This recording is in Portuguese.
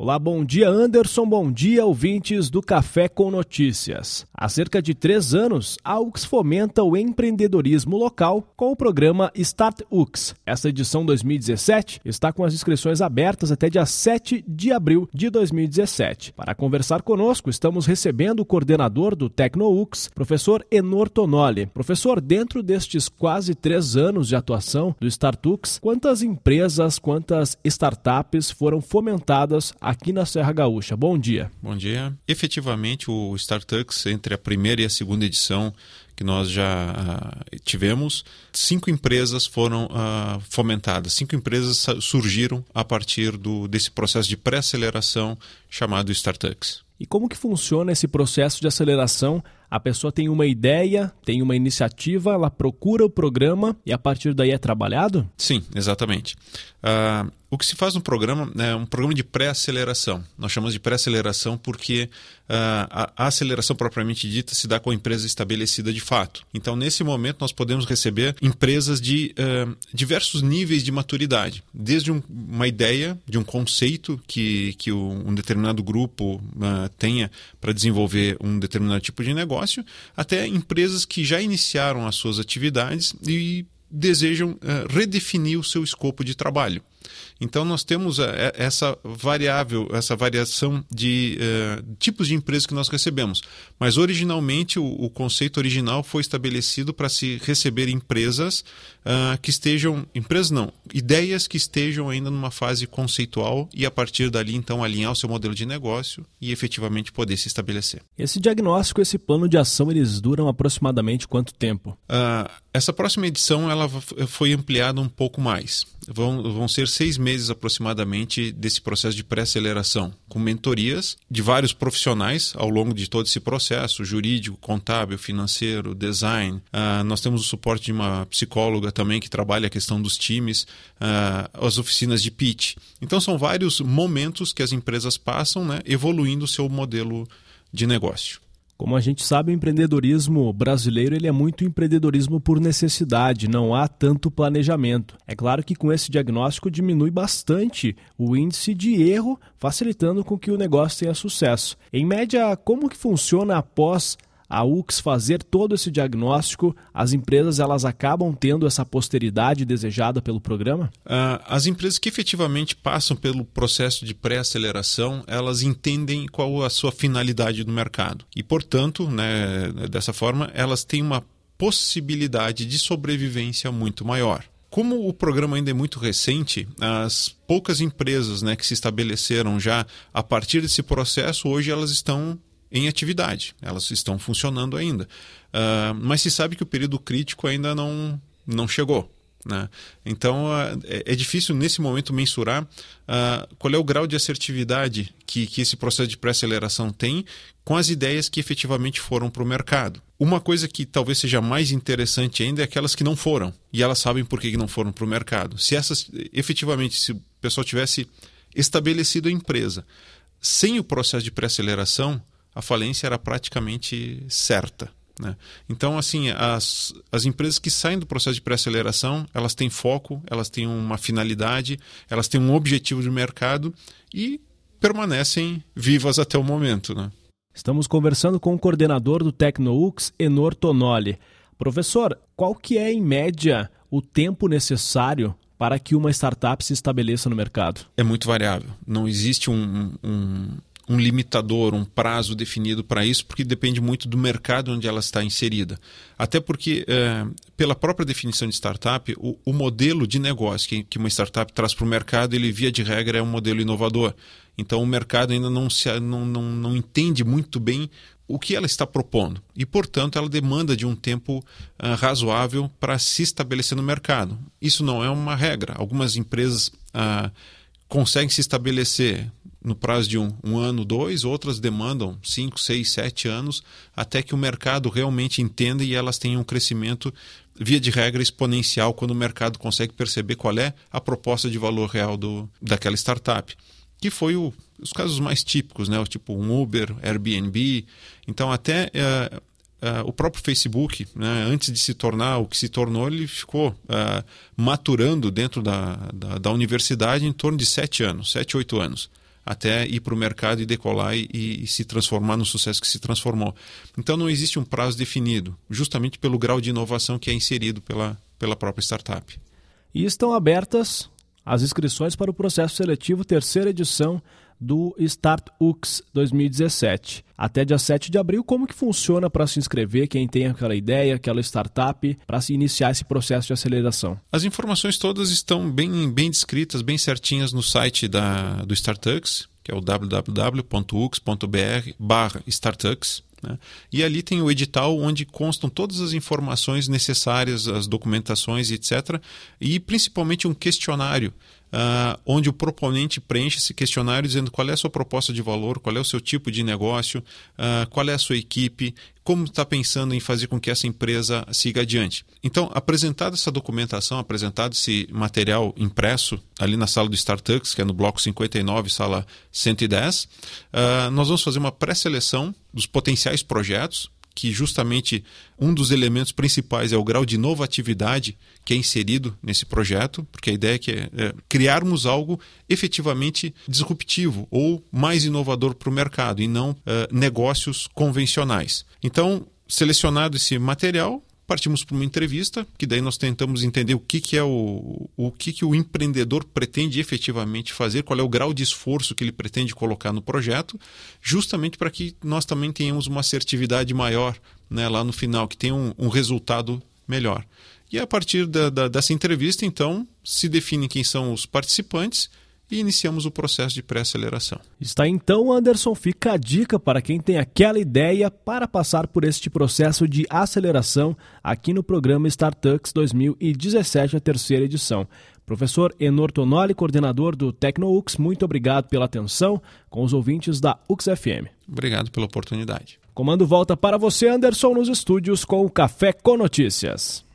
Olá, bom dia Anderson, bom dia ouvintes do Café com Notícias. Há cerca de três anos, a UX fomenta o empreendedorismo local com o programa Start UX. Esta edição 2017 está com as inscrições abertas até dia 7 de abril de 2017. Para conversar conosco, estamos recebendo o coordenador do TecnoUX, professor Enor Tonoli. Professor, dentro destes quase três anos de atuação do StartUX, quantas empresas, quantas startups foram fomentadas aqui na Serra Gaúcha. Bom dia. Bom dia. Efetivamente, o StarTux, entre a primeira e a segunda edição que nós já uh, tivemos, cinco empresas foram uh, fomentadas, cinco empresas surgiram a partir do, desse processo de pré-aceleração chamado StarTux. E como que funciona esse processo de aceleração? A pessoa tem uma ideia, tem uma iniciativa, ela procura o programa e a partir daí é trabalhado? Sim, exatamente. Uh, o que se faz no programa é um programa de pré-aceleração. Nós chamamos de pré-aceleração porque uh, a, a, aceleração propriamente dita se dá com a empresa estabelecida de fato. Então, nesse momento, nós podemos receber empresas de uh, diversos níveis de maturidade, desde um, uma ideia de um conceito que, que um determinado grupo tenha para desenvolver um determinado tipo de negócio, até empresas que já iniciaram as suas atividades e desejam redefinir o seu escopo de trabalho. Então nós temos eh, essa variável, essa variação de uh, tipos de empresas que nós recebemos. Mas originalmente o, o conceito original foi estabelecido para se receber empresas uh, que estejam, empresas não, ideias que estejam ainda numa fase conceitual e a partir dali então alinhar o seu modelo de negócio e efetivamente poder se estabelecer. Esse diagnóstico, esse plano de ação, eles duram aproximadamente quanto tempo? Uh, essa próxima edição ela foi ampliada um pouco mais. Vão, vão ser seis meses aproximadamente desse processo de pré-aceleração, com mentorias de vários profissionais ao longo de todo esse processo jurídico, contábil, financeiro, design. Uh, nós temos o suporte de uma psicóloga também que trabalha a questão dos times, uh, as oficinas de pitch. Então, são vários momentos que as empresas passam né, evoluindo o seu modelo de negócio. Como a gente sabe, o empreendedorismo brasileiro ele é muito empreendedorismo por necessidade, não há tanto planejamento. É claro que com esse diagnóstico diminui bastante o índice de erro, facilitando com que o negócio tenha sucesso. Em média, como que funciona após a UX fazer todo esse diagnóstico, as empresas elas acabam tendo essa posteridade desejada pelo programa? Uh, as empresas que efetivamente passam pelo processo de pré-aceleração, elas entendem qual a sua finalidade no mercado. E, portanto, né, dessa forma, elas têm uma possibilidade de sobrevivência muito maior. Como o programa ainda é muito recente, as poucas empresas né, que se estabeleceram já a partir desse processo, hoje elas estão em atividade, elas estão funcionando ainda. Uh, mas se sabe que o período crítico ainda não, não chegou. Né? Então uh, é, é, difícil nesse momento mensurar uh, qual é o grau de assertividade que, que esse processo de pré-aceleração tem com as ideias que efetivamente foram para o mercado. Uma coisa que talvez seja mais interessante ainda é aquelas que não foram e elas sabem por que não foram para o mercado. Se essas efetivamente, se o pessoal tivesse estabelecido a empresa sem o processo de pré-aceleração, a falência era praticamente certa. Né? Então, assim, as, as empresas que saem do processo de pré-aceleração, elas têm foco, elas têm uma finalidade, elas têm um objetivo de mercado e permanecem vivas até o momento. Né? Estamos conversando com o coordenador do TecnoUX, Enor Tonoli. Professor, qual que é, em média, o tempo necessário para que uma startup se estabeleça no mercado? É muito variável. Não existe um, um, um limitador, um prazo definido para isso, porque depende muito do mercado onde ela está inserida. Até porque, é, pela própria definição de startup, o, o modelo de negócio que, que uma startup traz para o mercado, ele via de regra é um modelo inovador. Então o mercado ainda não, se, não, não, não entende muito bem o que ela está propondo. E, portanto, ela demanda de um tempo uh, razoável para se estabelecer no mercado. Isso não é uma regra. Algumas empresas uh, conseguem se estabelecer no prazo de um, um, ano, dois, outras demandam cinco, seis, sete anos, até que o mercado realmente entenda e elas tenham um crescimento, via de regra, exponencial, quando o mercado consegue perceber qual é a proposta de valor real do, daquela startup. Que foi o, os casos mais típicos, né? tipo um Uber, Airbnb. Então, até Uh, o próprio Facebook, né, antes de se tornar o que se tornou, ele ficou uh, maturando dentro da, da, da, universidade em torno de sete anos, sete, oito anos até ir para o mercado e decolar e, e, se transformar no sucesso que se transformou. Então não existe um prazo definido, justamente pelo grau de inovação que é inserido pela, pela própria startup. E estão abertas as inscrições para o processo seletivo terceira edição do Start UX 2017. Até dia 7 de abril, como que funciona para se inscrever, quem tem aquela ideia, aquela startup, para se iniciar esse processo de aceleração? As informações todas estão bem, bem descritas, bem certinhas no site da, do StartUX, que é o www.ux.br barra StartUX. Né? E ali tem o edital onde constam todas as informações necessárias, as documentações, etc. E principalmente um questionário uh, onde o proponente preenche esse questionário dizendo qual é a sua proposta de valor, qual é o seu tipo de negócio, uh, qual é a sua equipe, como está pensando em fazer com que essa empresa siga adiante. Então, apresentada essa documentação, apresentado esse material impresso ali na sala do StartUX, que é no bloco 59, sala 110, uh, ah, nós vamos fazer uma pré-seleção dos potenciais projetos que justamente um dos elementos principais é o grau de inovatividade que é inserido nesse projeto, porque a ideia é, que é, é criarmos algo efetivamente disruptivo ou mais inovador para o mercado e não é, negócios convencionais. Então, selecionado esse material, partimos para uma entrevista, que daí nós tentamos entender o que, que é o, o que, que o empreendedor pretende efetivamente fazer, qual é o grau de esforço que ele pretende colocar no projeto, justamente para que nós também tenhamos uma assertividade maior né, lá no final, que tenha um, um resultado melhor. E a partir da, da, dessa entrevista, então, se define quem são os participantes e iniciamos o processo de pré-aceleração. Está então, Anderson, fica a dica para quem tem aquela ideia para passar por este processo de aceleração aqui no programa Startups 2017, a terceira edição. Professor Enor Tonoli, coordenador do TecnoUX, muito obrigado pela atenção com os ouvintes da UXFM. Obrigado pela oportunidade. Comando volta para você, Anderson, nos estúdios com o Café com Notícias.